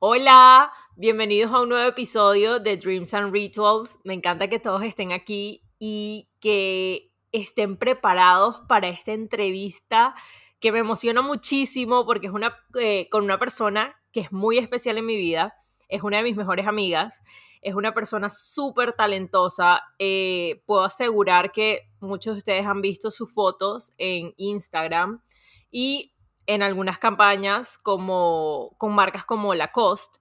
Hola, bienvenidos a un nuevo episodio de Dreams and Rituals. Me encanta que todos estén aquí y que estén preparados para esta entrevista que me emociona muchísimo porque es una, eh, con una persona que es muy especial en mi vida, es una de mis mejores amigas, es una persona súper talentosa. Eh, puedo asegurar que muchos de ustedes han visto sus fotos en Instagram y en algunas campañas como con marcas como Lacoste.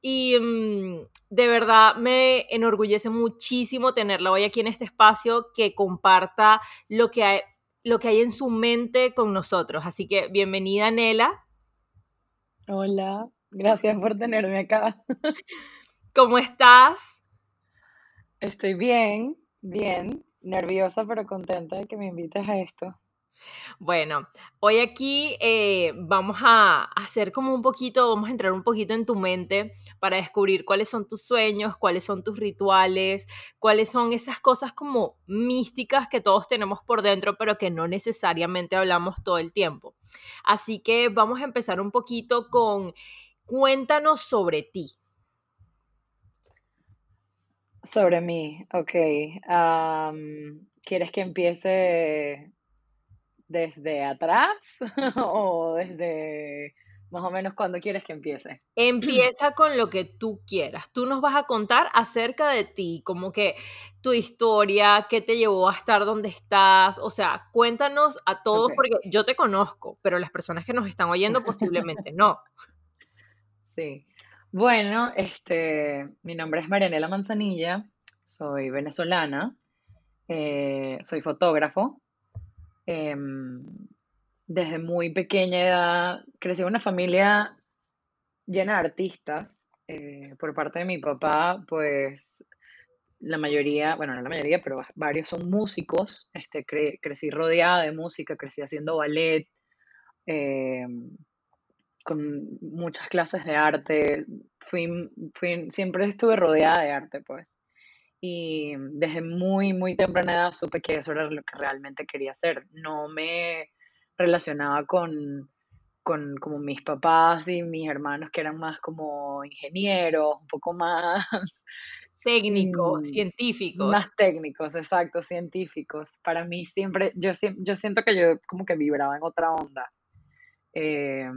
Y mm, de verdad me enorgullece muchísimo tenerla hoy aquí en este espacio que comparta lo que hay, lo que hay en su mente con nosotros. Así que bienvenida, Nela. Hola, gracias por tenerme acá. ¿Cómo estás? Estoy bien, bien, nerviosa pero contenta de que me invites a esto. Bueno, hoy aquí eh, vamos a hacer como un poquito, vamos a entrar un poquito en tu mente para descubrir cuáles son tus sueños, cuáles son tus rituales, cuáles son esas cosas como místicas que todos tenemos por dentro, pero que no necesariamente hablamos todo el tiempo. Así que vamos a empezar un poquito con, cuéntanos sobre ti. Sobre mí, ok. ¿Quieres que empiece desde atrás o desde más o menos cuando quieres que empiece? Empieza con lo que tú quieras. Tú nos vas a contar acerca de ti, como que tu historia, qué te llevó a estar donde estás. O sea, cuéntanos a todos, porque yo te conozco, pero las personas que nos están oyendo posiblemente no. Sí. Bueno, este, mi nombre es Marianela Manzanilla, soy venezolana, eh, soy fotógrafo, Em, desde muy pequeña edad crecí en una familia llena de artistas. Eh, por parte de mi papá, pues la mayoría, bueno, no la mayoría, pero varios son músicos. Este, crecí rodeada de música, crecí haciendo ballet, em, con muchas clases de arte. Fui, fui, siempre estuve rodeada de arte, pues y desde muy, muy temprana edad supe que eso era lo que realmente quería hacer. No me relacionaba con, con como mis papás y mis hermanos que eran más como ingenieros, un poco más técnicos, mm, científicos. Más técnicos, exacto, científicos. Para mí siempre, yo, yo siento que yo como que vibraba en otra onda. Eh,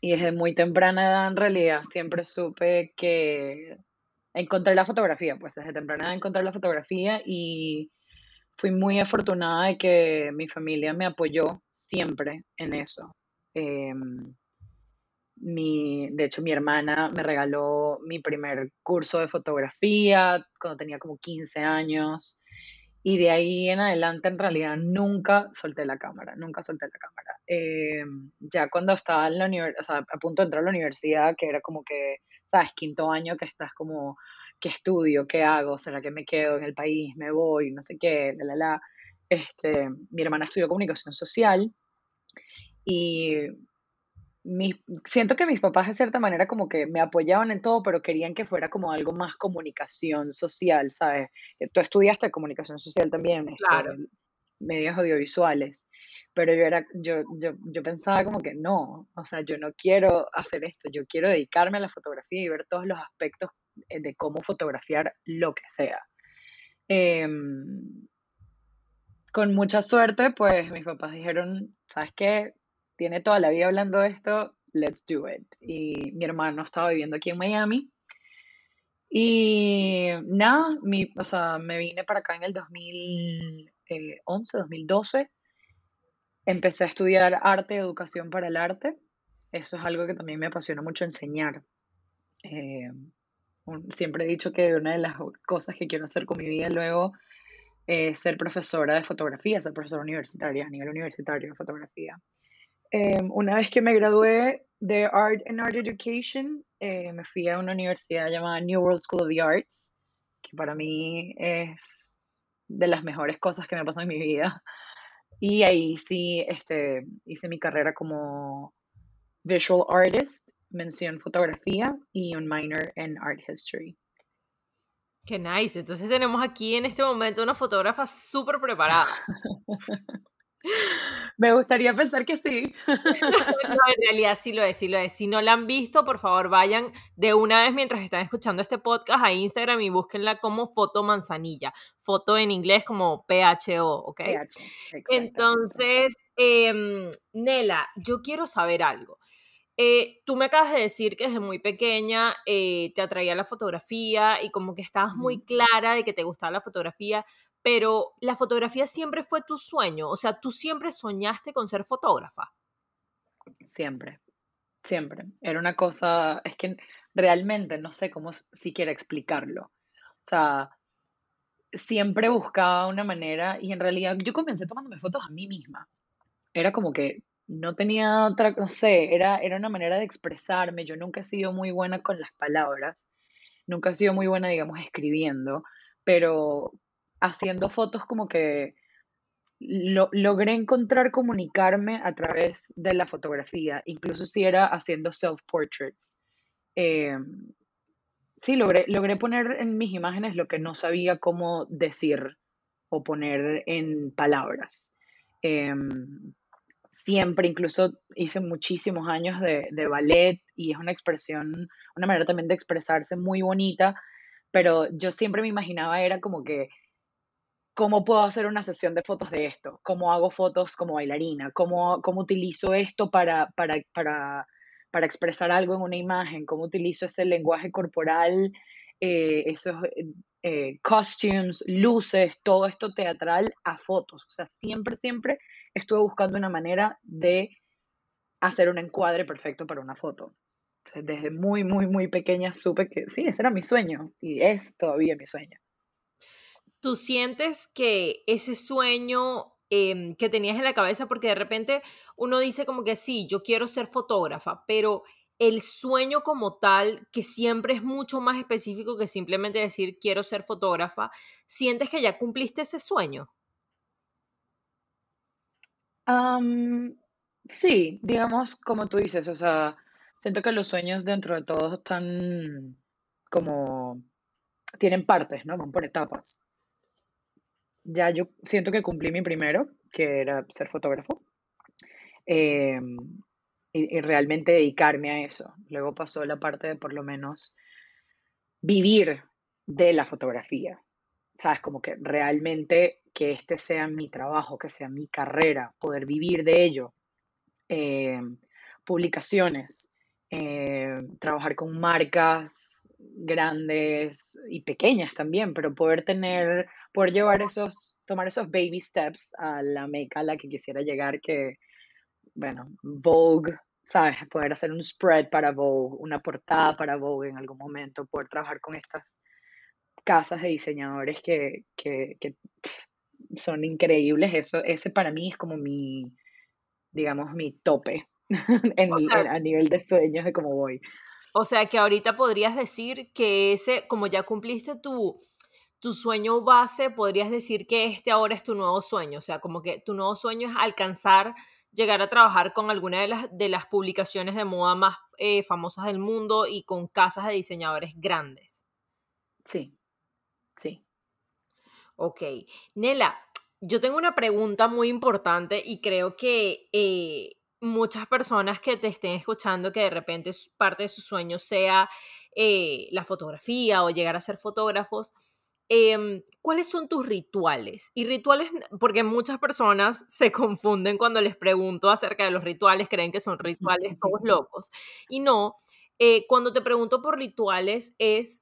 y desde muy temprana edad en realidad siempre supe que encontré la fotografía, pues desde temprana encontré la fotografía y fui muy afortunada de que mi familia me apoyó siempre en eso. Em, mi, de hecho, mi hermana me regaló mi primer curso de fotografía cuando tenía como 15 años. Y de ahí en adelante, en realidad, nunca solté la cámara, nunca solté la cámara. Em, ya cuando estaba en la o sea, a punto de entrar a la universidad, que era como que ¿sabes? Quinto año que estás como, ¿qué estudio? ¿Qué hago? ¿Será que me quedo en el país? ¿Me voy? No sé qué, la, la, la. Este, mi hermana estudió comunicación social y siento que mis papás de cierta manera como que me apoyaban en todo, pero querían que fuera como algo más comunicación social, ¿sabes? Tú estudiaste comunicación social también, este, claro. Medios audiovisuales pero yo era, yo, yo, yo pensaba como que no, o sea, yo no quiero hacer esto, yo quiero dedicarme a la fotografía y ver todos los aspectos eh, de cómo fotografiar lo que sea. Em, con mucha suerte, pues mis papás dijeron, ¿sabes qué? Tiene toda la vida hablando de esto, let's do it. Y mi hermano estaba viviendo aquí en Miami. Y nada, mi, o sea, me vine para acá en el 2011, 2012 Empecé a estudiar arte educación para el arte. Eso es algo que también me apasiona mucho enseñar. Eh, siempre he dicho que una de las cosas que quiero hacer con mi vida luego es ser profesora de fotografía, ser profesora universitaria a nivel universitario de fotografía. Eh, una vez que me gradué, de Art and Art Education, eh, me fui a una universidad llamada New World School of the Arts, que para mí es de las mejores cosas que me pasado en mi vida. Y ahí sí este, hice mi carrera como visual artist, mención fotografía y un minor en art history. Qué nice. Entonces tenemos aquí en este momento una fotógrafa súper preparada. Me gustaría pensar que sí. no, en realidad sí lo es, sí lo es. Si no la han visto, por favor vayan de una vez mientras están escuchando este podcast a Instagram y búsquenla como Foto Manzanilla. Foto en inglés como PHO, ¿ok? Entonces, em, Nela, yo quiero saber algo. Eh, tú me acabas de decir que desde muy pequeña eh, te atraía la fotografía y como que estabas muy clara de que te gustaba la fotografía, pero la fotografía siempre fue tu sueño, o sea, tú siempre soñaste con ser fotógrafa. Siempre, siempre. Era una cosa, es que realmente no sé cómo siquiera explicarlo. O sea, siempre buscaba una manera y en realidad yo comencé tomándome fotos a mí misma. Era como que no tenía otra, no sé, era, era una manera de expresarme. Yo nunca he sido muy buena con las palabras, nunca he sido muy buena, digamos, escribiendo, pero haciendo fotos como que logré encontrar comunicarme a través de la fotografía, incluso si era haciendo self-portraits. Em, sí, logré, logré poner en mis imágenes lo que no sabía cómo decir o poner en palabras. Em, siempre, incluso hice muchísimos años de, de, ballet y es una expresión, una manera también de expresarse muy bonita, pero yo siempre me imaginaba era como que cómo puedo hacer una sesión de fotos de esto, cómo hago fotos como bailarina, cómo, cómo utilizo esto para, para, para, para, expresar algo en una imagen, cómo utilizo ese lenguaje corporal, eh, esos eh, costumes, luces, todo esto teatral a fotos. O sea, siempre, siempre estuve buscando una manera de hacer un encuadre perfecto para una foto. desde muy, muy, muy pequeña supe que sí, ese era mi sueño y es todavía mi sueño. ¿Tú sientes que ese sueño em, que tenías en la cabeza, porque de repente uno dice como que sí, yo quiero ser fotógrafa, pero el sueño como tal, que siempre es mucho más específico que simplemente decir quiero ser fotógrafa, ¿sientes que ya cumpliste ese sueño? sí, digamos como tú dices, o sea, siento que los sueños dentro de todos están como, tienen partes, ¿no? Van por etapas ya yo siento que cumplí mi primero, que era ser fotógrafo, em, y, realmente dedicarme a eso. Luego pasó la parte de por lo menos vivir de la fotografía. ¿Sabes? Como que realmente que este sea mi trabajo, que sea mi carrera, poder vivir de ello. Em, publicaciones, em, trabajar con marcas grandes y pequeñas también, pero poder tener, poder llevar esos, tomar esos baby steps a la meca a la que quisiera llegar, que, bueno, Vogue, ¿sabes? Poder hacer un spread para Vogue, una portada para Vogue en algún momento, poder trabajar con estas casas de diseñadores que, que, que son increíbles, eso, ese para mí es como mi, digamos, mi tope a nivel de sueños de cómo voy. O sea que ahorita podrías decir que ese, como ya cumpliste tu, tu sueño base, podrías decir que este ahora es tu nuevo sueño. O sea, como que tu nuevo sueño es alcanzar, llegar a trabajar con alguna de las, de las publicaciones de moda más eh, famosas del mundo y con casas de diseñadores grandes. Sí, sí. Ok. Nela, yo tengo una pregunta muy importante y creo que eh, muchas personas que te estén escuchando que de repente parte de su sueño sea eh, la fotografía o llegar a ser fotógrafos, em, ¿cuáles son tus rituales? Y rituales, porque muchas personas se confunden cuando les pregunto acerca de los rituales, creen que son rituales todos locos. Y no, eh, cuando te pregunto por rituales es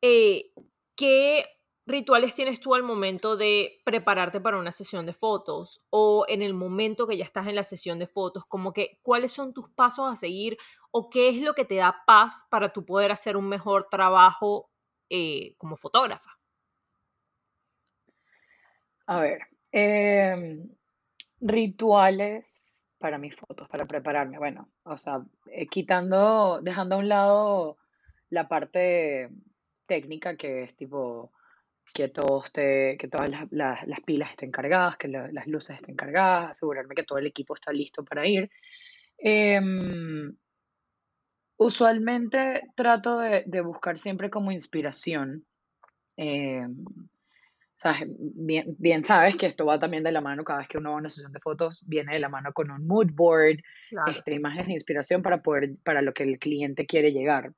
eh, qué rituales tienes tú al momento de prepararte para una sesión de fotos o en el momento que ya estás en la sesión de fotos? Como que, ¿cuáles son tus pasos a seguir o qué es lo que te da paz para tú poder hacer un mejor trabajo eh, como fotógrafa? A ver, em, rituales. para mis fotos, para prepararme. Bueno, o sea, eh, quitando, dejando a un lado la parte técnica que es tipo que todo esté, que todas las, las- las pilas estén cargadas, que la- las luces estén cargadas, asegurarme que todo el equipo está listo para ir. Em, usualmente trato de, de buscar siempre como inspiración. em, sabes, bien, bien sabes que esto va también de la mano, cada vez que uno va a una sesión de fotos, viene de la mano con un mood board, Claro, este, imágenes de inspiración para poder, para lo que el cliente quiere llegar.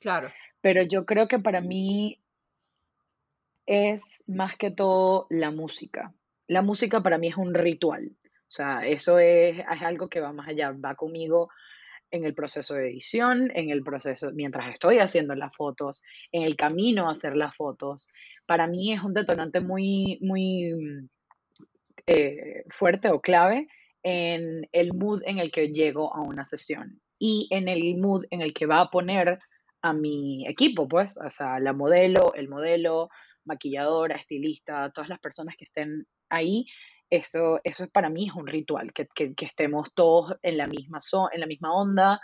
claro. Pero yo creo que para mí es más que todo la música. La música para mí es un ritual. O sea, eso es, es algo que va más allá, va conmigo en el proceso de edición, en el proceso, mientras estoy haciendo las fotos, en el camino a hacer las fotos. Para mí es un detonante muy, muy mm, eh, fuerte o clave en el mood en el que llego a una sesión y en el mood en el que va a poner a mi equipo, pues, o sea, la modelo, el modelo, maquilladora, estilista, todas las personas que estén ahí, eso, eso para mí es un ritual, que, que- que estemos todos en la misma, zo- en la misma onda,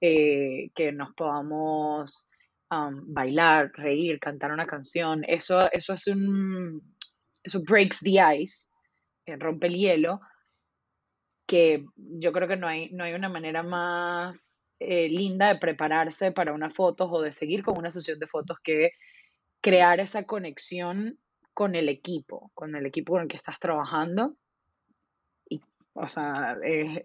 eh, que nos podamos am, bailar, reír, cantar una canción, eso, eso es un, eso breaks the ice, eh, rompe el hielo, que yo creo que no hay, no hay una manera más eh, linda de prepararse para una foto o de seguir con una sesión de fotos que crear esa conexión con el equipo, con el equipo con el que estás trabajando. Y, o sea,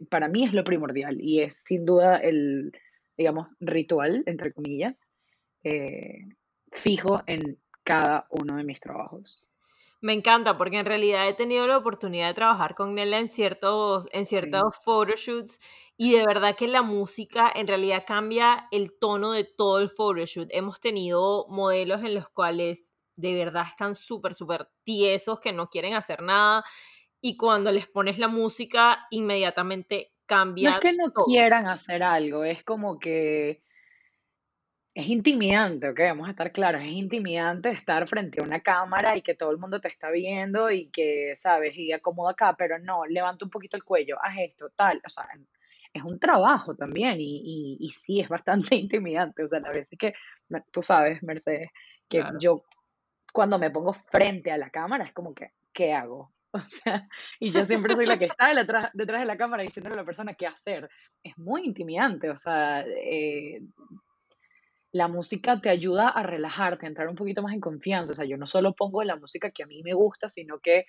para mí es lo primordial y es sin duda el, digamos, ritual, entre comillas, eh, fijo en cada uno de mis trabajos. Me encanta porque en realidad he tenido la oportunidad de trabajar con Nela en ciertos, en Sí. ciertos photoshoots y de verdad que la música en realidad cambia el tono de todo el photoshoot. Hemos tenido modelos en los cuales de verdad están súper, súper tiesos, que no quieren hacer nada y cuando les pones la música inmediatamente No es cambia que no todo. quieran hacer algo, es como que es intimidante, ¿ok? Vamos a estar claros, es intimidante estar frente a una cámara y que todo el mundo te está viendo y que, ¿sabes? Y acomoda acá, pero no, levanta un poquito el cuello, haz esto, tal, o sea, es un trabajo también y, y, y sí, es bastante intimidante, o sea, a veces que, me- tú sabes, Mercedes, que Claro. yo cuando me pongo frente a la cámara es como que, ¿qué hago? O sea, y yo siempre soy la que está detrás, detrás de la cámara diciéndole a la persona qué hacer. Es muy intimidante, o sea, eh, la música te ayuda a relajarte, a entrar un poquito más en confianza. O sea, yo no solo pongo la música que a mí me gusta, sino que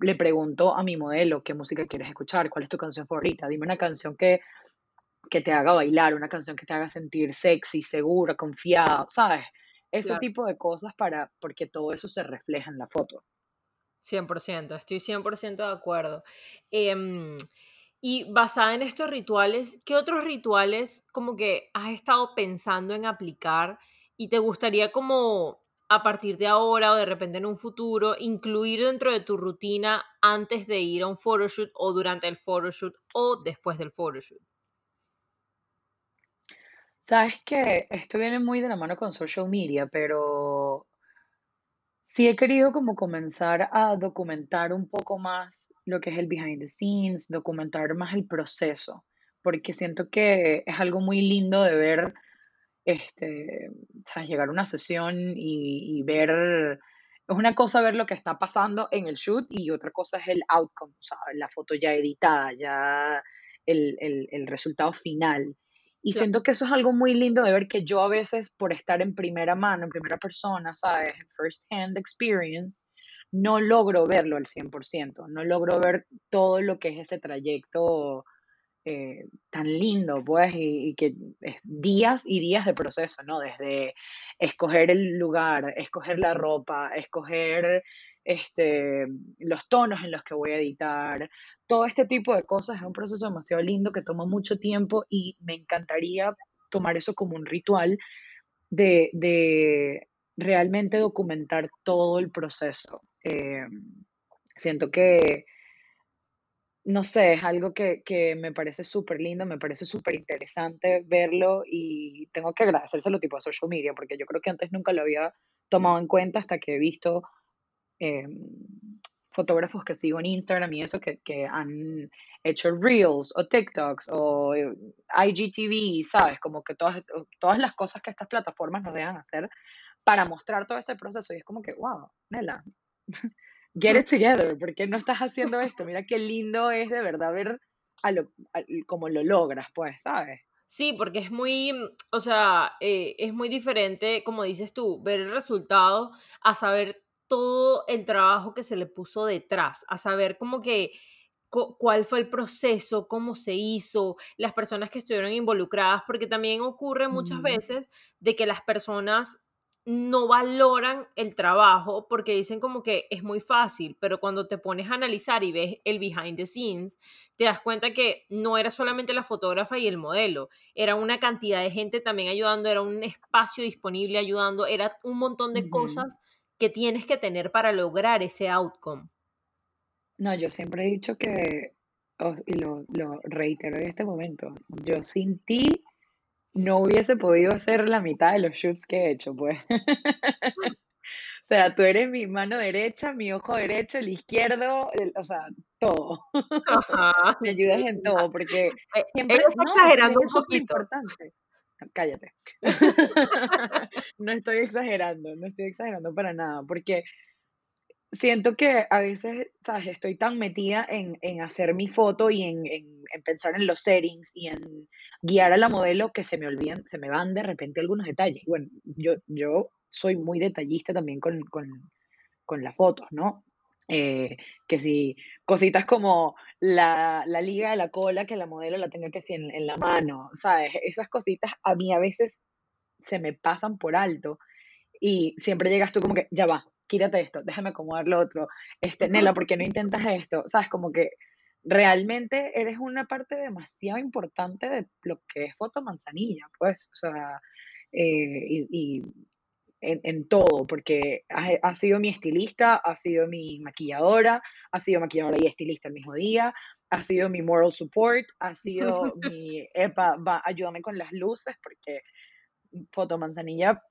le pregunto a mi modelo qué música quieres escuchar, cuál es tu canción favorita, dime una canción que, que te haga bailar, una canción que te haga sentir sexy, segura, confiada, ¿sabes? Ese Claro. tipo de cosas para, porque todo eso se refleja en la foto. 100%, estoy 100% de acuerdo. Em, y basada en estos rituales, ¿qué otros rituales como que has estado pensando en aplicar y te gustaría como a partir de ahora o de repente en un futuro incluir dentro de tu rutina antes de ir a un photoshoot o durante el photoshoot o después del photoshoot? Sabes que esto viene muy de la mano con social media, pero sí he querido como comenzar a documentar un poco más lo que es el behind the scenes, documentar más el proceso, porque siento que es algo muy lindo de ver, este, sabes, llegar a una sesión y, y ver, es una cosa ver lo que está pasando en el shoot y otra cosa es el outcome, o sea, la foto ya editada, ya el, el, el resultado final. Y Claro, siento que eso es algo muy lindo de ver que yo a veces, por estar en primera mano, en primera persona, ¿sabes? First hand experience, no logro verlo al 100%, no logro ver todo lo que es ese trayecto eh, tan lindo, pues, y, y que es días y días de proceso, ¿no? Desde escoger el lugar, escoger la ropa, escoger este, los tonos en los que voy a editar, todo este tipo de cosas es un proceso demasiado lindo que toma mucho tiempo y me encantaría tomar eso como un ritual de, de realmente documentar todo el proceso. Eh, siento que no sé, es algo que, que me parece súper lindo, me parece súper interesante verlo y tengo que agradecérselo tipo a social media, porque yo creo que antes nunca lo había tomado en cuenta hasta que he visto eh, fotógrafos que sigo en Instagram y eso que, que han hecho Reels o TikToks o eh, IGTV, ¿sabes? Como que todas, todas las cosas que estas plataformas nos dejan hacer para mostrar todo ese proceso. Y es como que, wow, Nela, get it together, ¿por qué no estás haciendo esto? Mira qué lindo es de verdad ver a lo, cómo lo logras, pues, ¿sabes? Sí, porque es muy, o sea, eh, es muy diferente, como dices tú, ver el resultado a saber todo el trabajo que se le puso detrás, a saber como que cuál fue el proceso, cómo se hizo, las personas que estuvieron involucradas, porque también ocurre muchas veces de que las personas no valoran el trabajo porque dicen como que es muy fácil, pero cuando te pones a analizar y ves el behind the scenes, te das cuenta que no era solamente la fotógrafa y el modelo, era una cantidad de gente también ayudando, era un espacio disponible ayudando, era un montón de cosas que tienes que tener para lograr ese outcome. No, yo siempre he dicho que, y lo, lo reitero en este momento, yo sin ti no hubiese podido hacer la mitad de los shoots que he hecho, pues. O sea, tú eres mi mano derecha, mi ojo derecho, el izquierdo, o sea, todo. Me ayudas en todo, porque eh, siempre exagerando un poquito. Importante. Cállate. no estoy exagerando, no estoy exagerando para nada, porque siento que a veces, ¿sabes? Estoy tan metida en, hacer mi foto y en, pensar en los settings y en guiar a la modelo que se me olvidan, se me van de repente algunos detalles. Bueno, yo, yo soy muy detallista también con, las fotos, ¿no? Eh, que si cositas como la, liga de la cola, que la modelo la tenga que si en, en la mano, ¿sabes? Esas cositas a mí a veces se me pasan por alto y siempre llegas tú como que, ya va, quítate esto, déjame acomodar lo otro, este, Nela, ¿por qué no intentas esto? ¿Sabes? Como que realmente eres una parte demasiado importante de lo que es Foto Manzanilla, pues, o sea, eh, y, en, todo, porque ha, sido mi estilista, ha sido mi maquilladora, ha sido maquilladora y estilista el mismo día, ha sido mi moral support, ha sido mi, epa, va, ayúdame con las luces, porque Foto Manzanilla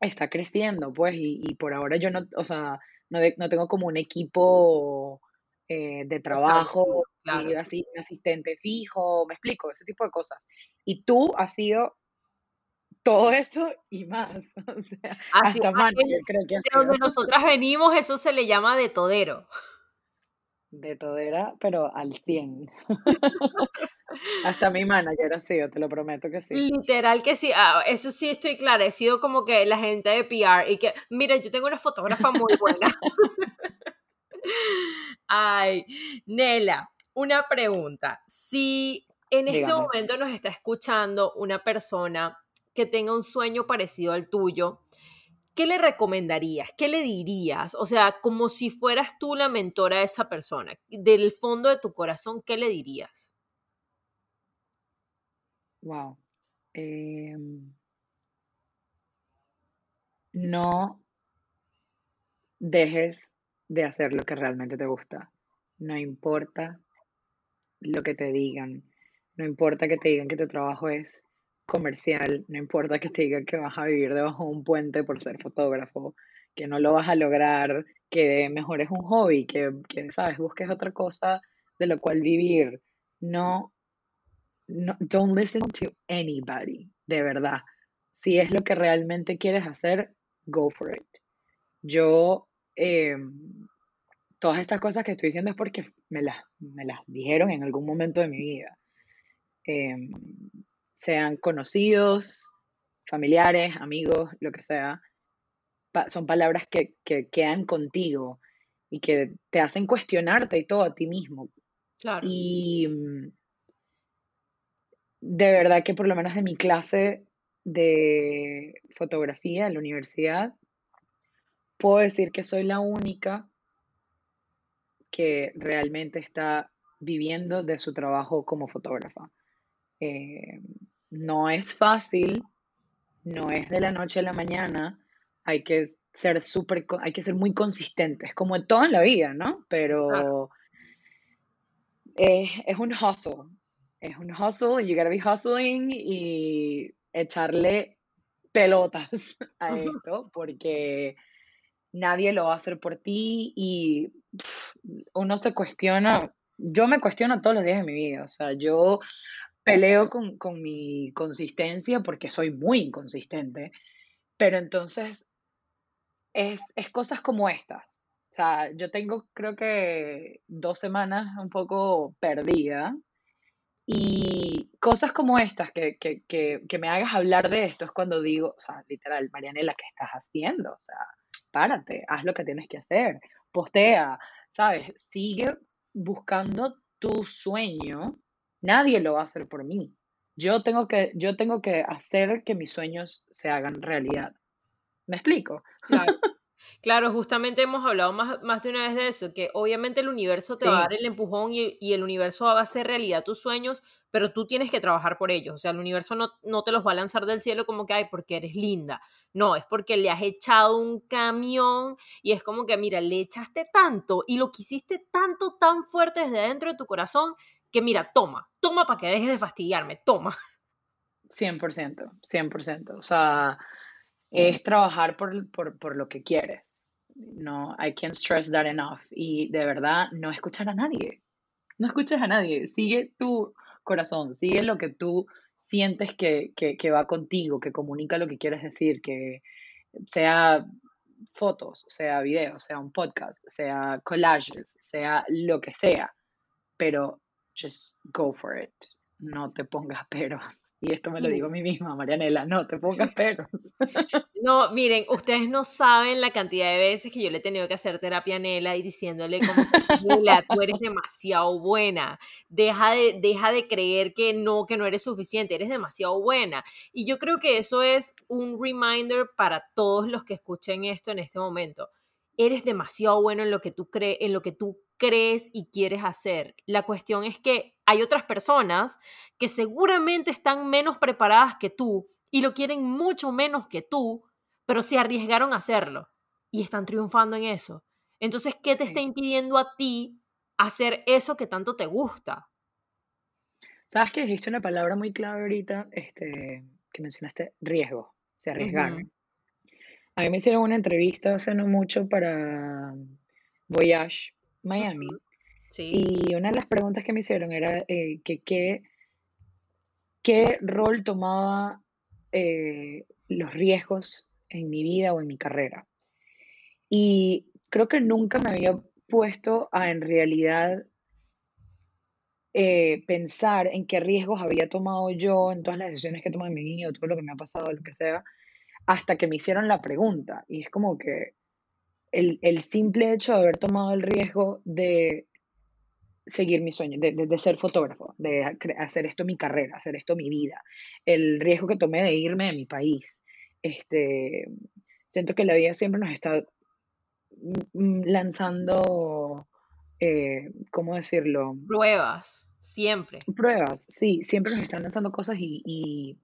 está creciendo, pues, y, por ahora yo no, o sea, no, no tengo como un equipo eh, de trabajo, claro. así, un asistente fijo, me explico, ese tipo de cosas. Y tú has sido todo eso y más. O sea, hasta más, creo que De donde nosotras venimos, eso se le llama de todero. De todera, pero al 100. Hasta mi manager ha sido, te lo prometo que sí. Literal que sí, ah, eso sí estoy clara, he sido como que la gente de PR y que, mira, yo tengo una fotógrafa muy buena. Ay, Nela, una pregunta. Si en este momento nos está escuchando una persona que tenga un sueño parecido al tuyo, ¿qué le recomendarías? ¿Qué le dirías? O sea, como si fueras tú la mentora de esa persona, del fondo de tu corazón, ¿qué le dirías? Wow. Em, no dejes de hacer lo que realmente te gusta. No importa lo que te digan. No importa que te digan que tu trabajo es comercial. No importa que te digan que vas a vivir debajo de un puente por ser fotógrafo, que no lo vas a lograr, que mejor es un hobby, que, que sabes, busques otra cosa de lo cual vivir. No no, don't listen to anybody, de verdad. Si es lo que realmente quieres hacer, go for it. Yo, em, todas estas cosas que estoy diciendo es porque me las, me las dijeron en algún momento de mi vida. Em, sean conocidos, familiares, amigos, lo que sea, son palabras que, que, quedan contigo y que te hacen cuestionarte y todo a ti mismo. Claro. Y de verdad que por lo menos en mi clase de fotografía en la universidad, puedo decir que soy la única que realmente está viviendo de su trabajo como fotógrafa. Eh, no es fácil, no es de la noche a la mañana, hay que ser súper, hay que ser muy consistentes, como en toda la vida, ¿no? Pero es un hustle, es un hustle, you gotta be hustling y echarle pelotas a esto porque nadie lo va a hacer por ti y uno se cuestiona, yo me cuestiono todos los días de mi vida, o sea, yo peleo con, con mi consistencia porque soy muy inconsistente, pero entonces es, es cosas como estas. O sea, yo tengo creo que dos semanas un poco perdida y cosas como estas que, que, que, que me hagas hablar de esto es cuando digo, o sea, literal, Marianela, ¿qué estás haciendo? O sea, párate, haz lo que tienes que hacer, postea, ¿sabes? Sigue buscando tu sueño. Nadie lo va a hacer por mí. Yo tengo que, yo tengo que hacer que mis sueños se hagan realidad. ¿Me explico? Claro. Claro, justamente hemos hablado más, más, de una vez de eso, que obviamente el universo te va a dar el empujón y, y, el universo va a hacer realidad tus sueños, pero tú tienes que trabajar por ellos. O sea, el universo no, no te los va a lanzar del cielo como que, ay, porque eres linda. No, es porque le has echado un camión y es como que, mira, le echaste tanto y lo quisiste tanto, tan fuerte desde dentro de tu corazón que, mira, toma, toma para que dejes de fastidiarme, toma. 100%, 100%. O sea, es trabajar por, por, por, lo que quieres. No, I can't stress that enough. Y de verdad, no escuchar a nadie. No escuches a nadie. Sigue tu corazón, sigue lo que tú sientes que, que, que va contigo, que comunica lo que quieres decir, que sea fotos, sea videos, sea un podcast, sea collages, sea lo que sea. Pero just go for it. No te pongas peros. Y esto me lo digo a mí misma, Marianela, no te pongas peros. No, miren, ustedes no saben la cantidad de veces que yo le he tenido que hacer terapia a Nela y diciéndole como, Nela, tú eres demasiado buena, deja de, deja de creer que no, que no eres suficiente, eres demasiado buena. Y yo creo que eso es un reminder para todos los que escuchen esto en este momento. Eres demasiado bueno en lo que tú crees, en lo que tú crees y quieres hacer. La cuestión es que hay otras personas que seguramente están menos preparadas que tú y lo quieren mucho menos que tú, pero se arriesgaron a hacerlo y están triunfando en eso. Entonces, ¿qué te está impidiendo a ti hacer eso que tanto te gusta? Sabes que dijiste una palabra muy clave ahorita, este, que mencionaste riesgo, se arriesgaron. A mí me hicieron una entrevista hace no mucho para Voyage Miami. Y una de las preguntas que me hicieron era eh, que qué rol tomaba eh, los riesgos en mi vida o en mi carrera. Y creo que nunca me había puesto a en realidad eh, pensar en qué riesgos había tomado yo en todas las decisiones que he tomado en mi vida, todo lo que me ha pasado, lo que sea, hasta que me hicieron la pregunta. Y es como que el, el simple hecho de haber tomado el riesgo de seguir mi sueño, de, de, ser fotógrafo, de hacer esto mi carrera, hacer esto mi vida, el riesgo que tomé de irme de mi país. Este, siento que la vida siempre nos está lanzando, eh, ¿cómo decirlo? Pruebas, siempre. Pruebas, sí, siempre nos están lanzando cosas y, y,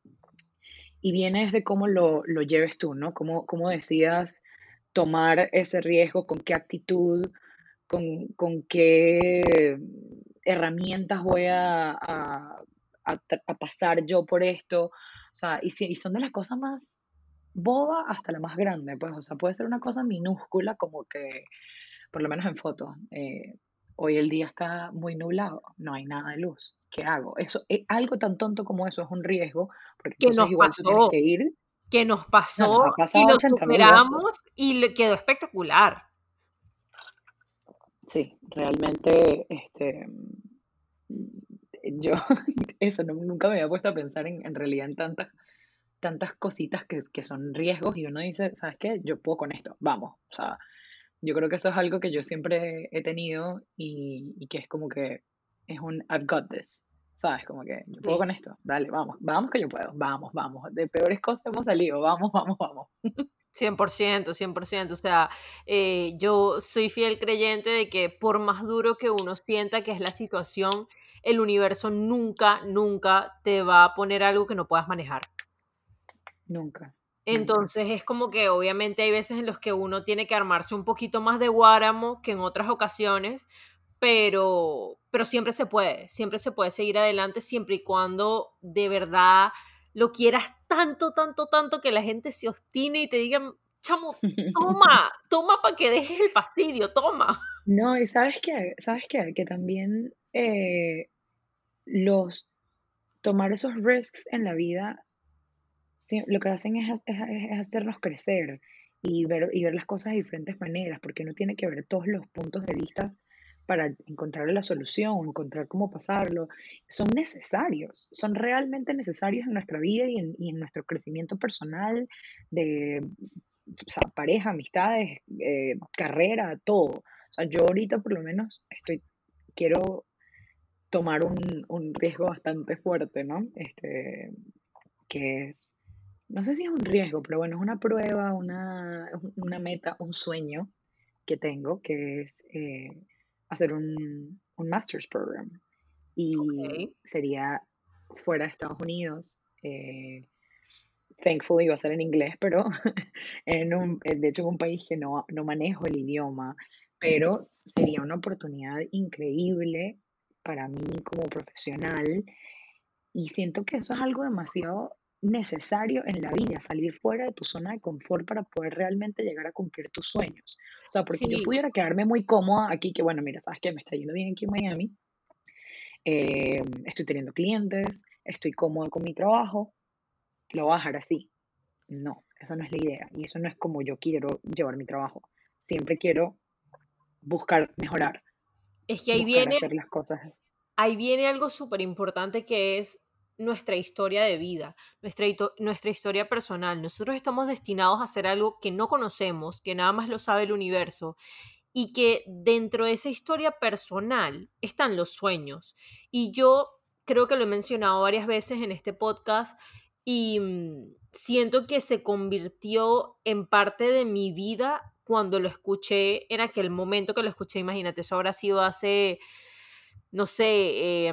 y viene desde cómo lo, lo, lleves tú, ¿no? Cómo, cómo decidas tomar ese riesgo, con qué actitud, con, con qué herramientas voy a, a, a, pasar yo por esto. O sea, y, y son de las cosas más boba hasta la más grande, pues, o sea, puede ser una cosa minúscula como que, por lo menos en fotos, eh, hoy el día está muy nublado, no hay nada de luz, ¿qué hago? Eso, es eh, algo tan tonto como eso es un riesgo, porque que nos igual pasó, que ir. Que nos pasó y lo superamos y quedó espectacular. Sí, realmente, este, yo eso nunca me había puesto a pensar en, en realidad en tantas, tantas cositas que, que, son riesgos y uno dice, ¿sabes qué? Yo puedo con esto, vamos. O sea, yo creo que eso es algo que yo siempre he tenido y, y que es como que es un I've got this. ¿Sabes? Como que yo puedo sí. con esto. Dale, vamos, vamos que yo puedo. Vamos, vamos. De peores cosas hemos salido. Vamos, vamos, vamos. 100%, 100%. O sea, eh, yo soy fiel creyente de que por más duro que uno sienta que es la situación, el universo nunca, nunca te va a poner algo que no puedas manejar. Nunca. Entonces es como que obviamente hay veces en los que uno tiene que armarse un poquito más de guáramo que en otras ocasiones, pero, pero siempre se puede, siempre se puede seguir adelante siempre y cuando de verdad lo quieras tanto, tanto, tanto que la gente se obstine y te digan, chamo, toma, toma para que dejes el fastidio, toma. No, y sabes qué, sabes qué, que también eh, los tomar esos risks en la vida, lo que hacen es, es, hacernos crecer y ver, y ver las cosas de diferentes maneras, porque uno tiene que ver todos los puntos de vista para encontrar la solución, encontrar cómo pasarlo, son necesarios, son realmente necesarios en nuestra vida y en, y en nuestro crecimiento personal, de pareja, amistades, eh, carrera, todo. O sea, yo ahorita por lo menos estoy, quiero tomar un, un riesgo bastante fuerte, ¿no? Este, que es, no sé si es un riesgo, pero bueno, es una prueba, una, una meta, un sueño que tengo, que es eh, hacer un, un master's program. Y sería fuera de Estados Unidos. Eh, thankfully va a ser en inglés, pero en un, de hecho en un país que no, no manejo el idioma, pero sería una oportunidad increíble para mí como profesional y siento que eso es algo demasiado necesario en la vida, salir fuera de tu zona de confort para poder realmente llegar a cumplir tus sueños. O sea, porque yo pudiera quedarme muy cómoda aquí, que bueno, mira, sabes que me está yendo bien aquí en Miami, eh, estoy teniendo clientes, estoy cómoda con mi trabajo, lo voy a dejar así. No, esa no es la idea y eso no es como yo quiero llevar mi trabajo. Siempre quiero buscar mejorar. Es que ahí viene... las cosas. Ahí viene algo súper importante que es nuestra historia de vida, nuestra, nuestra historia personal. Nosotros estamos destinados a hacer algo que no conocemos, que nada más lo sabe el universo y que dentro de esa historia personal están los sueños. Y yo creo que lo he mencionado varias veces en este podcast y mm, siento que se convirtió en parte de mi vida cuando lo escuché, en aquel momento que lo escuché, imagínate, eso habrá sido hace, no sé,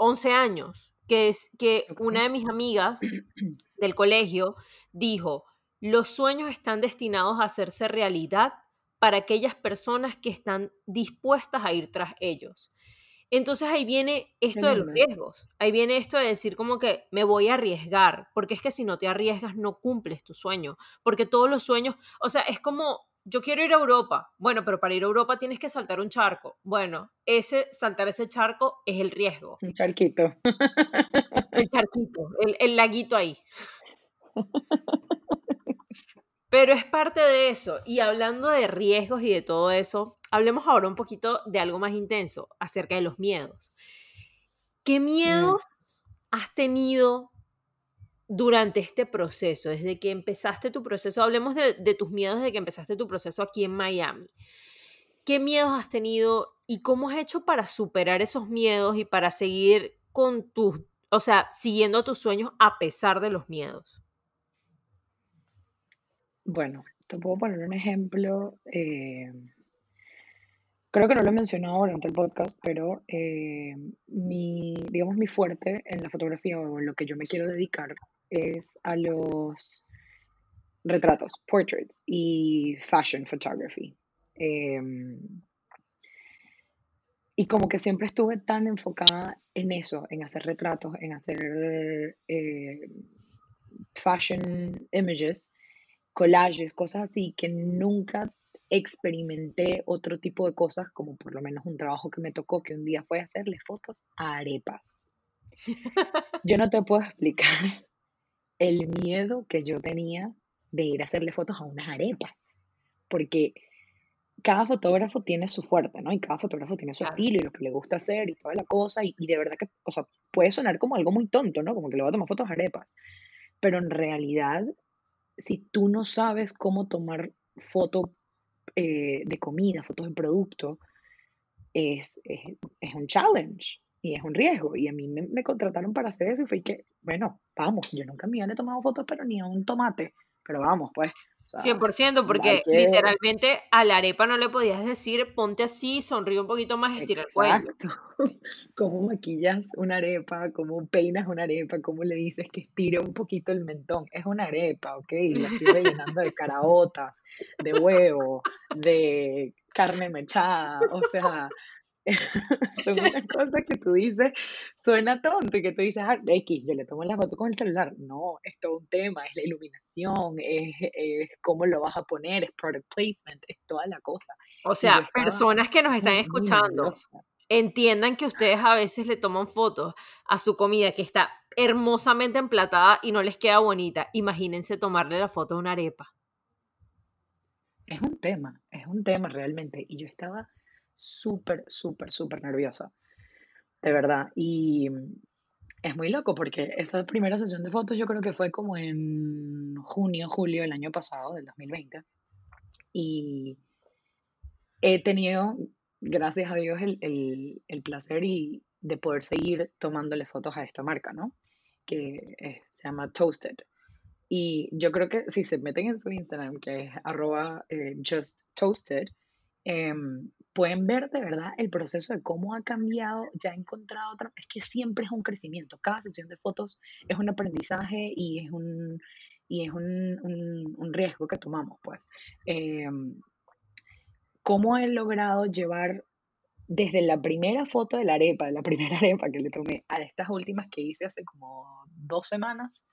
11 em, años, que es que una de mis amigas del colegio dijo, los sueños están destinados a hacerse realidad para aquellas personas que están dispuestas a ir tras ellos. Entonces ahí viene esto de los riesgos, ahí viene esto de decir como que me voy a arriesgar, porque es que si no te arriesgas no cumples tu sueño, porque todos los sueños, o sea, es como yo quiero ir a Europa, bueno, pero para ir a Europa tienes que saltar un charco, bueno, ese saltar ese charco es el riesgo. Un charquito. El charquito, el, el laguito ahí. Pero es parte de eso. Y hablando de riesgos y de todo eso, hablemos ahora un poquito de algo más intenso, acerca de los miedos. ¿Qué mm. miedos has tenido durante este proceso? Desde que empezaste tu proceso, hablemos de, tus miedos desde que empezaste tu proceso aquí en Miami. ¿Qué miedos has tenido y cómo has hecho para superar esos miedos y para seguir con tus, o sea, siguiendo tus sueños a pesar de los miedos? Bueno, te puedo poner un ejemplo. Eh, creo que no lo he mencionado durante el podcast, pero eh, mi, digamos, mi fuerte en la fotografía o en lo que yo me quiero dedicar es a los retratos, portraits y fashion photography. Em, y como que siempre estuve tan enfocada en eso, en hacer retratos, en hacer eh, fashion images, collages, cosas así, que nunca experimenté otro tipo de cosas, como por lo menos un trabajo que me tocó, que un día fue hacerle fotos a arepas. Yo no te puedo explicar el miedo que yo tenía de ir a hacerle fotos a unas arepas, porque cada fotógrafo tiene su fuerte, ¿no? Y cada fotógrafo tiene su estilo y lo que le gusta hacer y toda la cosa, y, y, de verdad que, o sea, puede sonar como algo muy tonto, ¿no? Como que le voy a tomar fotos a arepas, pero en realidad si tú no sabes cómo tomar fotos eh, de comida, fotos de producto, es, es, un challenge y es un riesgo. Y a mí me, contrataron para hacer eso y fue que, bueno, vamos, yo nunca me había tomado fotos, pero ni a un tomate, pero vamos, pues. 100%, porque literalmente a la arepa no le podías decir ponte así, sonríe un poquito más, estira el cuello. ¿Cómo maquillas una arepa? ¿Cómo peinas una arepa? ¿Cómo le dices que estire un poquito el mentón? Es una arepa, ¿ok? La estoy rellenando de caraotas, de huevo, de carne mechada, o sea, son una cosa que tú dices, suena tonto y que tú dices, ah, X, yo le tomo la foto con el celular. No, es todo un tema, es la iluminación, es, es cómo lo vas a poner, es product placement, es toda la cosa. O sea, personas que nos están escuchando, entiendan que ustedes a veces le toman fotos a su comida que está hermosamente emplatada y no les queda bonita. Imagínense tomarle la foto a una arepa. Es un tema, es un tema realmente. Y yo estaba súper, súper, súper nerviosa. De verdad. Y es muy loco porque esa primera sesión de fotos yo creo que fue como en junio, julio del año pasado, del 2020. Y he tenido, gracias a Dios, el, placer y de poder seguir tomándole fotos a esta marca, ¿no? Que se llama Toasted. Y yo creo que si se meten en su Instagram, que es arroba eh, just toasted, em, pueden ver de verdad el proceso de cómo ha cambiado, ya ha encontrado otra, es que siempre es un crecimiento, cada sesión de fotos es un aprendizaje y es un, y es un, un, riesgo que tomamos, pues. Em, ¿Cómo he logrado llevar desde la primera foto de la arepa, de la primera arepa que le tomé, a estas últimas que hice hace como dos semanas?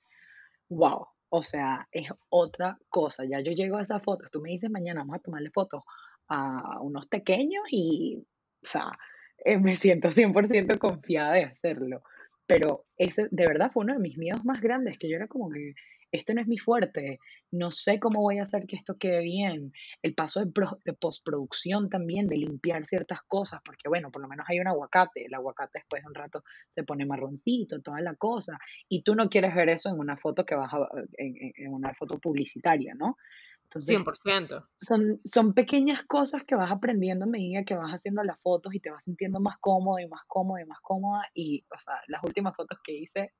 ¡Wow! O sea, es otra cosa. Ya yo llego a esas fotos. Tú me dices mañana vamos a tomarle fotos a unos pequeños y, o sea, eh, me siento 100% confiada de hacerlo. Pero ese de verdad fue uno de mis miedos más grandes, que yo era como que, esto no es mi fuerte, no sé cómo voy a hacer que esto quede bien, el paso de, de, postproducción también, de limpiar ciertas cosas, porque bueno, por lo menos hay un aguacate, el aguacate después de un rato se pone marroncito, toda la cosa, y tú no quieres ver eso en una foto que vas a, en una foto publicitaria, ¿no? Entonces, 100%. Son, son pequeñas cosas que vas aprendiendo a medida que vas haciendo las fotos y te vas sintiendo más cómodo y más cómodo y más cómoda. Y, o sea, las últimas fotos que hice,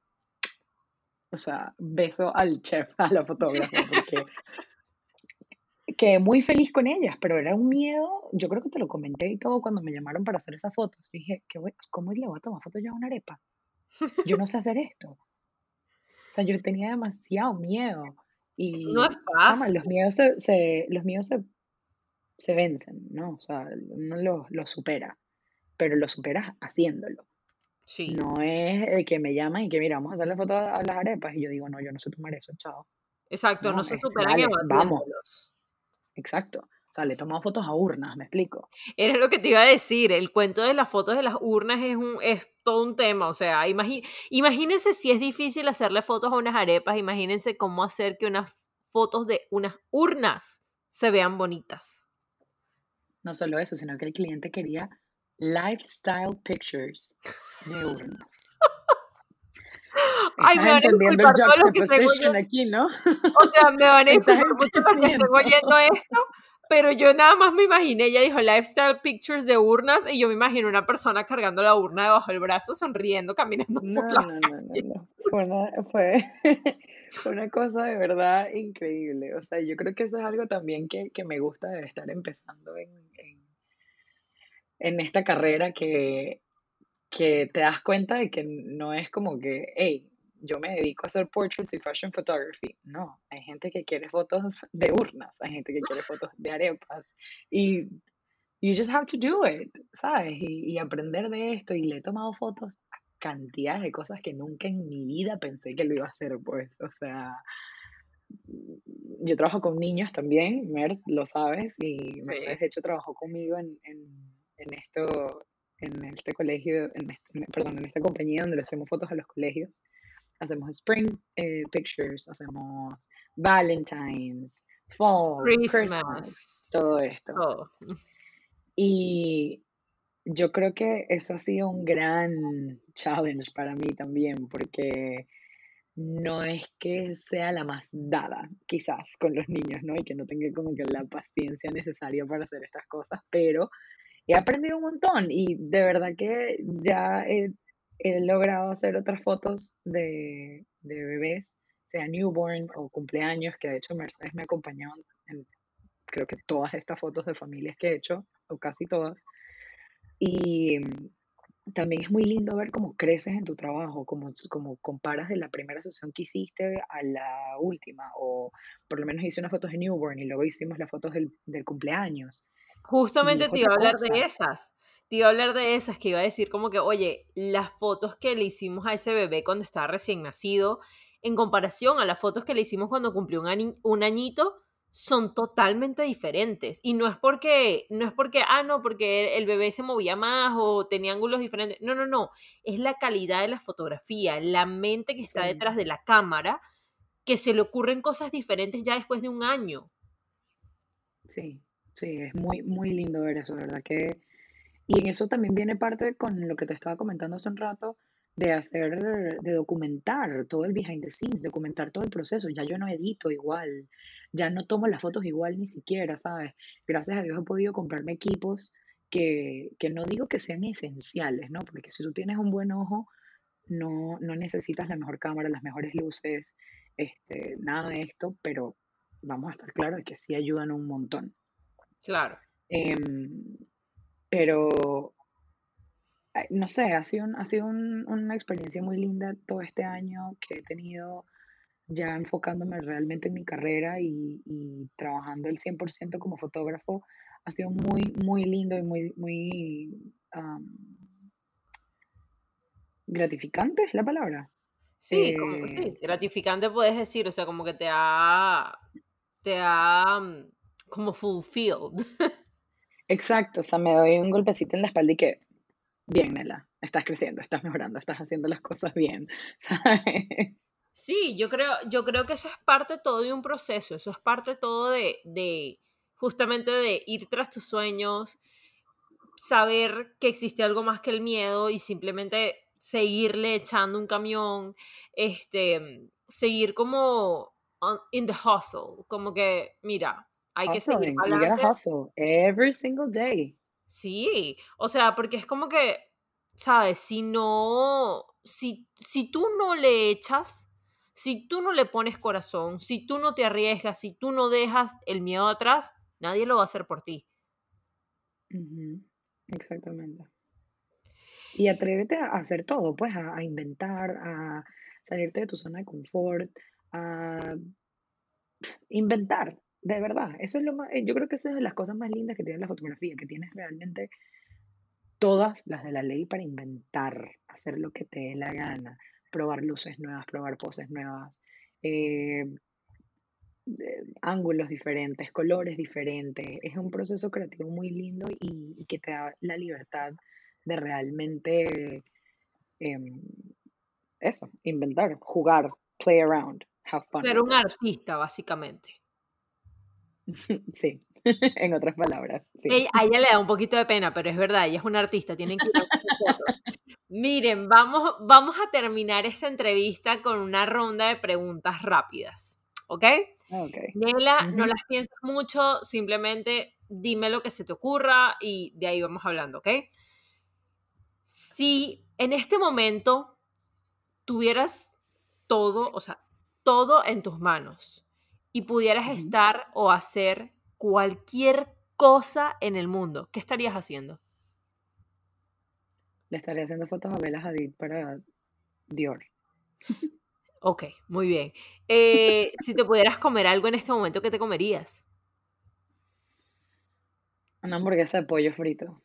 o sea, beso al chef, a la fotógrafa, porque quedé muy feliz con ellas, pero era un miedo, yo creo que te lo comenté y todo cuando me llamaron para hacer esas fotos. Dije, ¿qué voy, ¿cómo le voy a tomar fotos yo a una arepa? Yo no sé hacer esto. O sea, yo tenía demasiado miedo. Y no es fácil. los miedos se, los miedos se, vencen, ¿no? O sea, uno los supera, pero lo superas haciéndolo. Sí. No es el que me llama y que mira, vamos a hacerle foto a las arepas y yo digo, no, yo no sé tomar eso, chao. Exacto, no, se superan vamos. Exacto. Sea, le tomado fotos a urnas, me explico. Era lo que te iba a decir, el cuento de las fotos de las urnas es, un, es todo un tema, o sea, imagínense si es difícil hacerle fotos a unas arepas, imagínense cómo hacer que unas fotos de unas urnas se vean bonitas. No solo eso, sino que el cliente quería lifestyle pictures de urnas. Ay, me van a disculpar todo lo que tengo aquí, ¿no? O sea, me van a disculpar mucho los que estoy oyendo esto, pero yo nada más me imaginé, ella dijo lifestyle pictures de urnas y yo me imagino una persona cargando la urna debajo del brazo, sonriendo, caminando no, por la no, no, no, no, Fue una, fue, fue una cosa de verdad increíble. O sea, yo creo que eso es algo también que, que me gusta de estar empezando en, en esta carrera que, que te das cuenta de que no es como que, hey, yo me dedico a hacer portraits y fashion photography. No, hay gente que quiere fotos de urnas, hay gente que quiere fotos de arepas y you just have to do it, ¿sabes? Y, y aprender de esto y le he tomado fotos a cantidades de cosas que nunca en mi vida pensé que lo iba a hacer, pues, o sea, yo trabajo con niños también, Mert, lo sabes, y Mercedes de hecho trabajó conmigo en en esto, en este colegio, en perdón, en esta compañía donde le hacemos fotos a los colegios. Hacemos spring eh, pictures, hacemos Valentine's, fall, Christmas, todo esto. Y yo creo que eso ha sido un gran challenge para mí también, porque no es que sea la más dada, quizás, con los niños, ¿no? Y que no tenga como que la paciencia necesaria para hacer estas cosas, pero he aprendido un montón y de verdad que ya he, logrado hacer otras fotos de, bebés, sea newborn o cumpleaños, que de hecho Mercedes me acompañó en creo que todas estas fotos de familias que he hecho, o casi todas. Y también es muy lindo ver cómo creces en tu trabajo, cómo, como comparas de la primera sesión que hiciste a la última, o por lo menos hice unas fotos de newborn y luego hicimos las fotos del, del cumpleaños. Justamente te iba a hablar de esas, te iba a hablar de esas, que iba a decir como que, oye, las fotos que le hicimos a ese bebé cuando estaba recién nacido, en comparación a las fotos que le hicimos cuando cumplió un, un añito, son totalmente diferentes. Y no es porque, no es porque, ah, no, porque el bebé se movía más o tenía ángulos diferentes. No, no, no. Es la calidad de la fotografía, la mente que está detrás de la cámara, que se le ocurren cosas diferentes ya después de un año. Sí, sí, es muy, muy lindo ver eso, ¿verdad? Que, y en eso también viene parte con lo que te estaba comentando hace un rato, de hacer, de documentar todo el behind the scenes, documentar todo el proceso. Ya yo no edito igual, ya no tomo las fotos igual ni siquiera, ¿sabes? Gracias a Dios he podido comprarme equipos que, que no digo que sean esenciales, ¿no? Porque si tú tienes un buen ojo, no, no necesitas la mejor cámara, las mejores luces, este, nada de esto, pero vamos a estar claros de que sí ayudan un montón. Claro. Em, pero no sé, ha sido, ha sido una experiencia muy linda todo este año que he tenido ya enfocándome realmente en mi carrera y, trabajando el 100% como fotógrafo. Ha sido muy, muy lindo y muy, muy gratificante, es la palabra. Sí, como, sí, eh, gratificante puedes decir, o sea, como que te ha, te ha como fulfilled. Exacto, o sea, me doy un golpecito en la espalda y que bien, Nela, estás creciendo, estás mejorando, estás haciendo las cosas bien, Sí, yo creo, yo creo que eso es parte todo de un proceso, eso es parte todo de, de justamente de ir tras tus sueños, saber que existe algo más que el miedo y simplemente seguirle echando un camión, este, seguir como in the hustle, como que, mira, hay que seguir adelante. hustle every single day. Sí, o sea, porque es como que, ¿sabes? Si no, si, si tú no le echas, si tú no le pones corazón, si tú no te arriesgas, si tú no dejas el miedo atrás, nadie lo va a hacer por ti. Exactamente. Y atrévete a hacer todo, pues, a, inventar, a salirte de tu zona de confort, a inventar, de verdad. Eso es lo más, yo creo que esa es de las cosas más lindas que tiene la fotografía, que tienes realmente todas las de la ley para inventar, hacer lo que te dé la gana, probar luces nuevas, probar poses nuevas, eh, ángulos diferentes, colores diferentes. Es un proceso creativo muy lindo y que te da la libertad de realmente em, eso, inventar, jugar, play around, have fun. Ser un artista, básicamente. sí, en otras palabras. a ella le da un poquito de pena, pero es verdad, ella es una artista, tienen que Miren, vamos, vamos a terminar esta entrevista con una ronda de preguntas rápidas, ¿ok? Okay. Nela, no las pienses mucho, simplemente dime lo que se te ocurra y de ahí vamos hablando, ¿ok? Si en este momento tuvieras todo, o sea, todo en tus manos y pudieras estar o hacer cualquier cosa en el mundo, ¿qué estarías haciendo? Le estaría haciendo fotos a Bella Hadid para Dior. Ok, muy bien. Eh, si te pudieras comer algo en este momento, ¿qué te comerías? Una hamburguesa de pollo frito.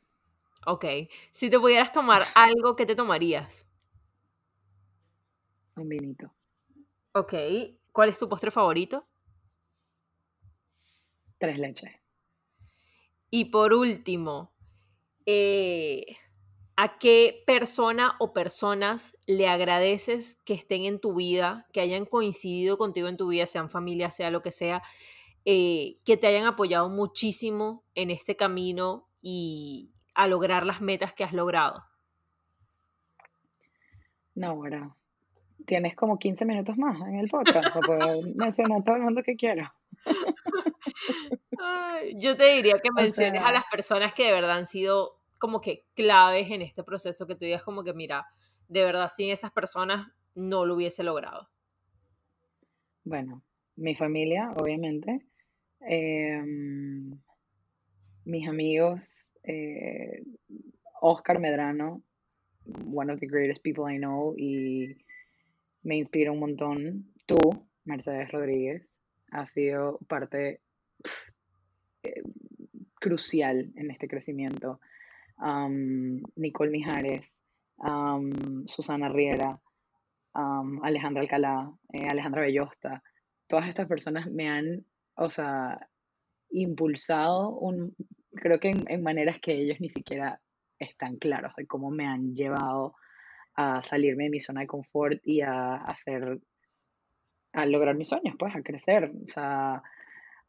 Ok. Si te pudieras tomar algo, ¿qué te tomarías? Un vinito. Ok. ¿Cuál es tu postre favorito? Tres leches. Y por último, eh, ¿a qué persona o personas le agradeces que estén en tu vida, que hayan coincidido contigo en tu vida, sean familia, sea lo que sea, eh, que te hayan apoyado muchísimo en este camino y, a lograr las metas que has logrado? No, ahora tienes como 15 minutos más en el podcast para poder mencionar todo el mundo que quiero. Yo te diría que menciones a las personas que de verdad han sido como que claves en este proceso, que tú digas como que, mira, de verdad sin esas personas no lo hubiese logrado. Bueno, mi familia, obviamente, em, mis amigos, eh, Oscar Medrano, one of the greatest people I know, y me inspira un montón. Tú, Mercedes Rodríguez, has sido parte eh, crucial en este crecimiento. Nicole Mijares, Susana Riera, Alejandra Alcalá, eh, Alejandra Bellosta. Todas estas personas me han, o sea, impulsado, un, creo que en, maneras que ellos ni siquiera están claros de cómo me han llevado a salirme de mi zona de confort y a hacer, a lograr mis sueños, pues, a crecer. O sea,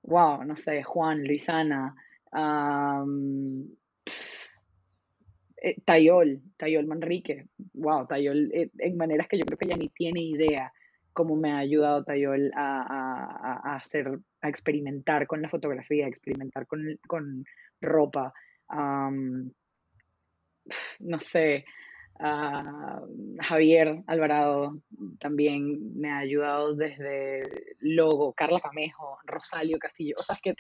wow, no sé, Juan, Luisana, eh, Tayol, Tayol Manrique, wow, Tayol, eh, en maneras que yo creo que ella ni tiene idea cómo me ha ayudado Tayol a, hacer, a experimentar con la fotografía, a experimentar con, con ropa. no sé, Javier Alvarado también me ha ayudado desde logo, Carla Camejo, Rosalio Castillo, o sea, es que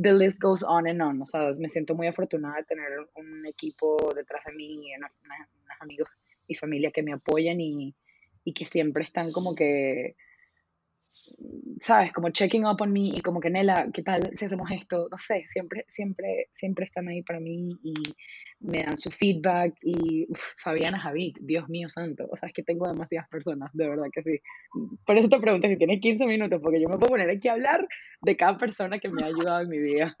the list goes on and on, o sea, me siento muy afortunada de tener un equipo detrás de mí, unos, amigos y familia que me apoyan y, y que siempre están como que ¿sabes? Como checking up on me y como que Nela, ¿qué tal si hacemos esto? No sé, siempre, siempre, siempre están ahí para mí y me dan su feedback y Fabiana Javid, Dios mío santo, o sea, es que tengo demasiadas personas, de verdad que sí. Por eso te pregunto si tienes 15 minutos, porque yo me puedo poner aquí a hablar de cada persona que me ha ayudado en mi vida.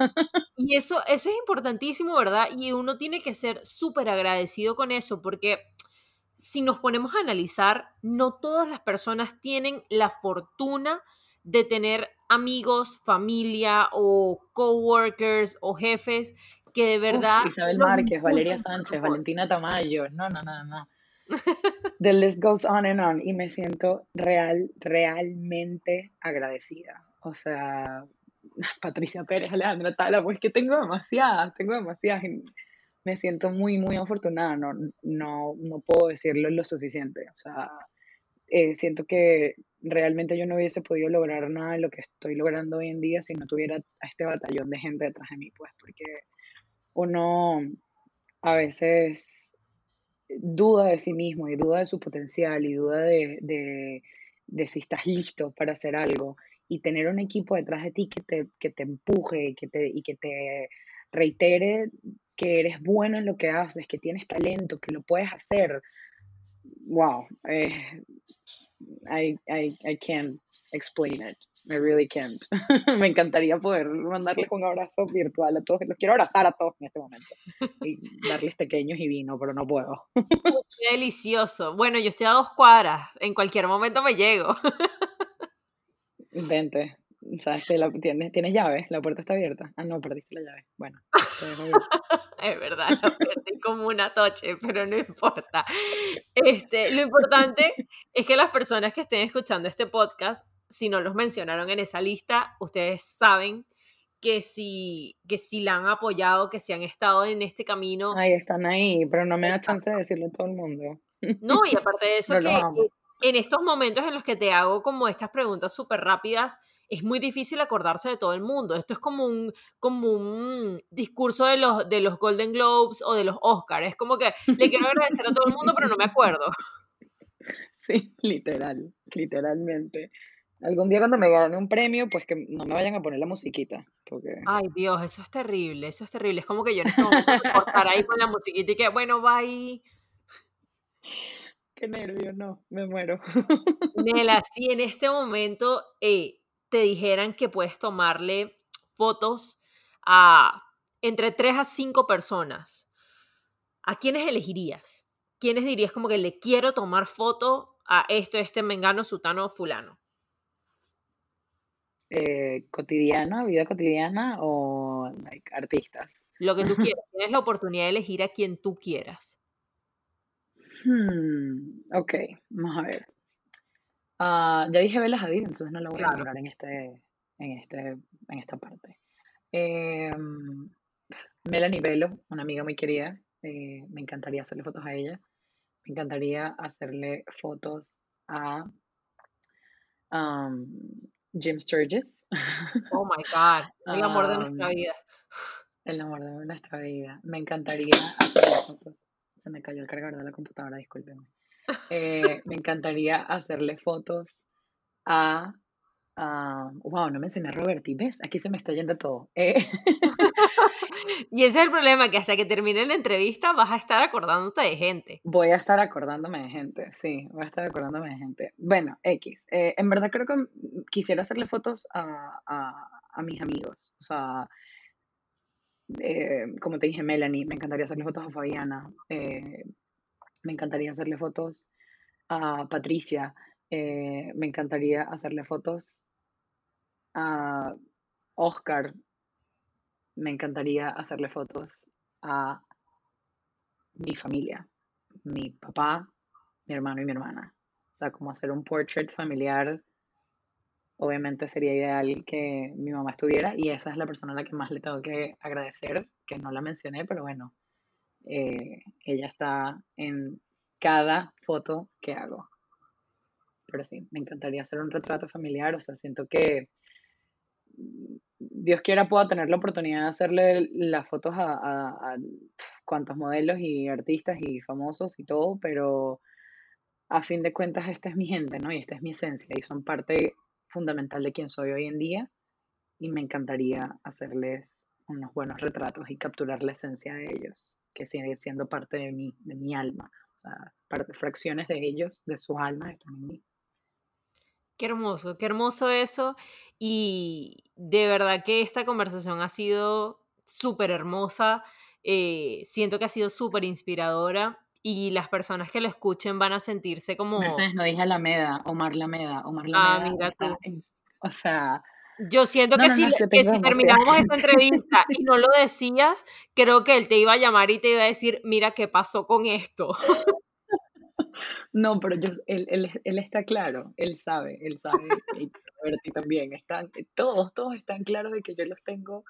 Y eso, eso es importantísimo, ¿verdad? Y uno tiene que ser súper agradecido con eso, porque si nos ponemos a analizar, no todas las personas tienen la fortuna de tener amigos, familia o coworkers o jefes que de verdad... Isabel Márquez, Valeria Sánchez, Valentina Tamayo, no, no, no, no. The list goes on and on y me siento real, realmente agradecida. O sea, Patricia Pérez, Alejandra Tala, pues que tengo demasiadas, tengo demasiadas me siento muy, muy afortunada, no, no, no puedo decirlo lo suficiente. O sea, eh, siento que realmente yo no hubiese podido lograr nada de lo que estoy logrando hoy en día si no tuviera a este batallón de gente detrás de mí, pues, porque uno a veces duda de sí mismo y duda de su potencial y duda de, de, de si estás listo para hacer algo y tener un equipo detrás de ti que te, que te empuje que te, y que te reitere que eres bueno en lo que haces, que tienes talento, que lo puedes hacer. Wow, eh, I, I, I can't explain it. I really can't. Me encantaría poder mandarles un abrazo virtual a todos. Los quiero abrazar a todos en este momento y darles pequeños y vino, pero no puedo. Qué delicioso. Bueno, yo estoy a dos cuadras. En cualquier momento me llego. Vente. ¿Sabes que la, tienes, tienes llave? La puerta está abierta. Ah, no, perdiste la llave. Bueno, es verdad, la perdí como una toche, pero no importa. Este, lo importante es que las personas que estén escuchando este podcast, si no los mencionaron en esa lista, ustedes saben que si, que si la han apoyado, que si han estado en este camino. Ahí están ahí, pero no me da chance de decirlo a todo el mundo. No, y aparte de eso, que en estos momentos en los que te hago como estas preguntas súper rápidas, es muy difícil acordarse de todo el mundo. Esto es como un, como un discurso de los, de los Golden Globes o de los Oscars. Es como que le quiero agradecer a todo el mundo, pero no me acuerdo. Sí, literal, literalmente. Algún día cuando me gane un premio, pues que no me vayan a poner la musiquita. Porque... Ay, Dios, eso es terrible, eso es terrible. Es como que yo en este momento cortar ahí con la musiquita y que, bueno, bye. Qué nervio, no, me muero. Nela, si en este momento eh, te dijeran que puedes tomarle fotos a entre 3 a 5 personas, ¿a quiénes elegirías? ¿Quiénes dirías como que le quiero tomar foto a esto, este mengano, sutano, fulano? Eh, cotidiana, vida cotidiana o artistas. Lo que tú quieras. Tienes la oportunidad de elegir a quien tú quieras. Hmm, ok, vamos a ver. Ah, ya dije Bella Hadid, entonces no lo voy a hablar en, este, en, este, en esta parte. Eh, Melanie Velo, una amiga muy querida, eh, me encantaría hacerle fotos a ella. Me encantaría hacerle fotos a um, Jim Sturgis. Oh my God, el amor de nuestra vida. El amor de nuestra vida. Me encantaría hacerle fotos. Se me cayó el cargador de la computadora, discúlpenme. Eh, me encantaría hacerle fotos a wow, no mencioné a Roberti, ¿ves? Aquí se me está yendo todo. Eh, y ese es el problema, que hasta que termine la entrevista vas a estar acordándote de gente. Voy a estar acordándome de gente, sí, voy a estar acordándome de gente. Bueno, X. Eh, en verdad creo que quisiera hacerle fotos a, a, mis amigos. O sea, eh, como te dije, Melanie, me encantaría hacerle fotos a Fabiana. Me encantaría hacerle fotos a Patricia. Eh, me encantaría hacerle fotos a Oscar. Me encantaría hacerle fotos a mi familia, mi papá, mi hermano y mi hermana. O sea, como hacer un portrait familiar. Obviamente sería ideal que mi mamá estuviera y esa es la persona a la que más le tengo que agradecer, que no la mencioné, pero bueno, eh, ella está en cada foto que hago pero sí, me encantaría hacer un retrato familiar, o sea, siento que Dios quiera pueda tener la oportunidad de hacerle las fotos a, a, cuantos modelos y artistas y famosos y todo, pero a fin de cuentas esta es mi gente, ¿no? Y esta es mi esencia y son parte fundamental de quien soy hoy en día y me encantaría hacerles unos buenos retratos y capturar la esencia de ellos, que sigue siendo parte de mí, de mi alma. O sea, fracciones de ellos, de sus almas están en mí. Qué hermoso, qué hermoso eso. Y de verdad que esta conversación ha sido súper hermosa. Eh, siento que ha sido súper inspiradora y las personas que lo escuchen van a sentirse como... Mercedes, no dije Alameda, Omar Lameda, Omar Lameda. Ah, mira tú. o sea... Yo siento que, si, que si terminamos esta entrevista y no lo decías, creo que él te iba a llamar y te iba a decir, mira qué pasó con esto. No, pero yo, él, él, él, está claro, él sabe, él sabe, y Roberti también, están, todos, todos están claros de que yo los tengo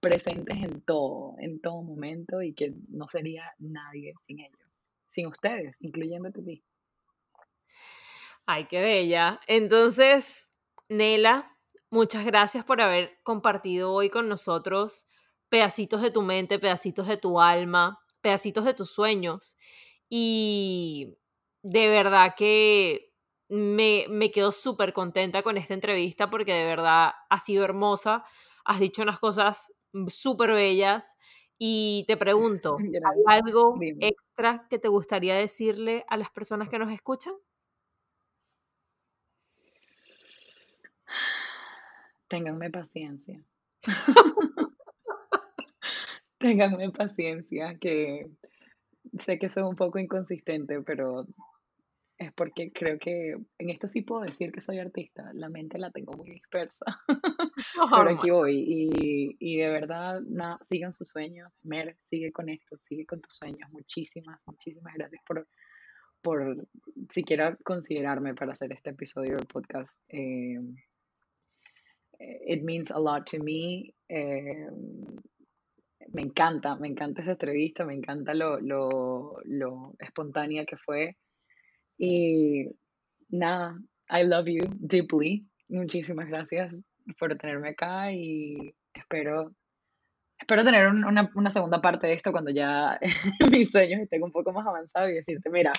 presentes en todo, en todo momento y que no sería nadie sin ellos, sin ustedes, incluyéndote a ti. Ay, qué bella. Entonces, Nela, muchas gracias por haber compartido hoy con nosotros pedacitos de tu mente, pedacitos de tu alma, pedacitos de tus sueños. Y de verdad que me, me quedo súper contenta con esta entrevista porque de verdad ha sido hermosa. Has dicho unas cosas súper bellas. Y te pregunto, ¿hay algo extra que te gustaría decirle a las personas que nos escuchan? Ténganme paciencia. Ténganme paciencia, que sé que soy un poco inconsistente, pero es porque creo que en esto sí puedo decir que soy artista, la mente la tengo muy dispersa, pero aquí voy y, y de verdad, nada, sigan sus sueños, Mer, sigue con esto, sigue con tus sueños, muchísimas, muchísimas gracias por, por siquiera considerarme para hacer este episodio del podcast. Eh, it means a lot to me. Eh, me encanta, me encanta esa entrevista, me encanta lo, lo, lo espontánea que fue. Y nada, I love you deeply. Muchísimas gracias por tenerme acá y espero, espero tener una, una, segunda parte de esto cuando ya mis sueños estén un poco más avanzados y decirte, mira,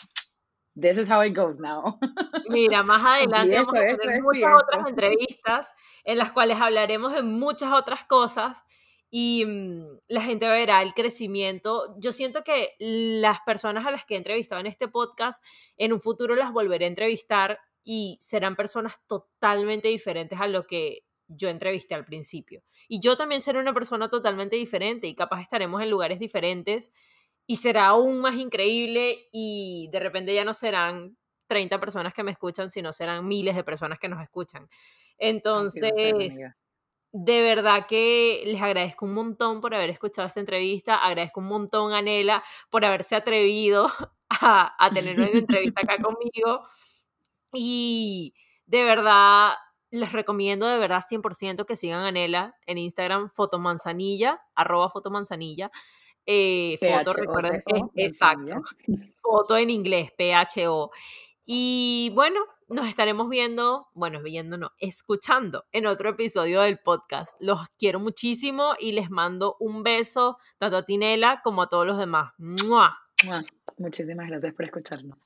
this is how it goes now. Mira, más adelante vamos a tener muchas otras entrevistas en las cuales hablaremos de muchas otras cosas y mm, la gente verá el crecimiento. Yo siento que las personas a las que he entrevistado en este podcast, en un futuro las volveré a entrevistar y serán personas totalmente diferentes a lo que yo entrevisté al principio. Y yo también seré una persona totalmente diferente y capaz estaremos en lugares diferentes y será aún más increíble y de repente ya no serán 30 personas que me escuchan, sino serán miles de personas que nos escuchan. Entonces, de verdad que les agradezco un montón por haber escuchado esta entrevista, agradezco un montón a Nela por haberse atrevido a, a tener una entrevista acá conmigo y de verdad les recomiendo de verdad 100% que sigan a Nela en Instagram, fotomanzanilla, arroba fotomanzanilla. Eh, foto, recuerden, exacto. Foto en inglés, PHO. Y bueno, nos estaremos viendo, bueno, viendo no, escuchando en otro episodio del podcast. Los quiero muchísimo y les mando un beso tanto a Tinela como a todos los demás. Muchísimas gracias por escucharnos.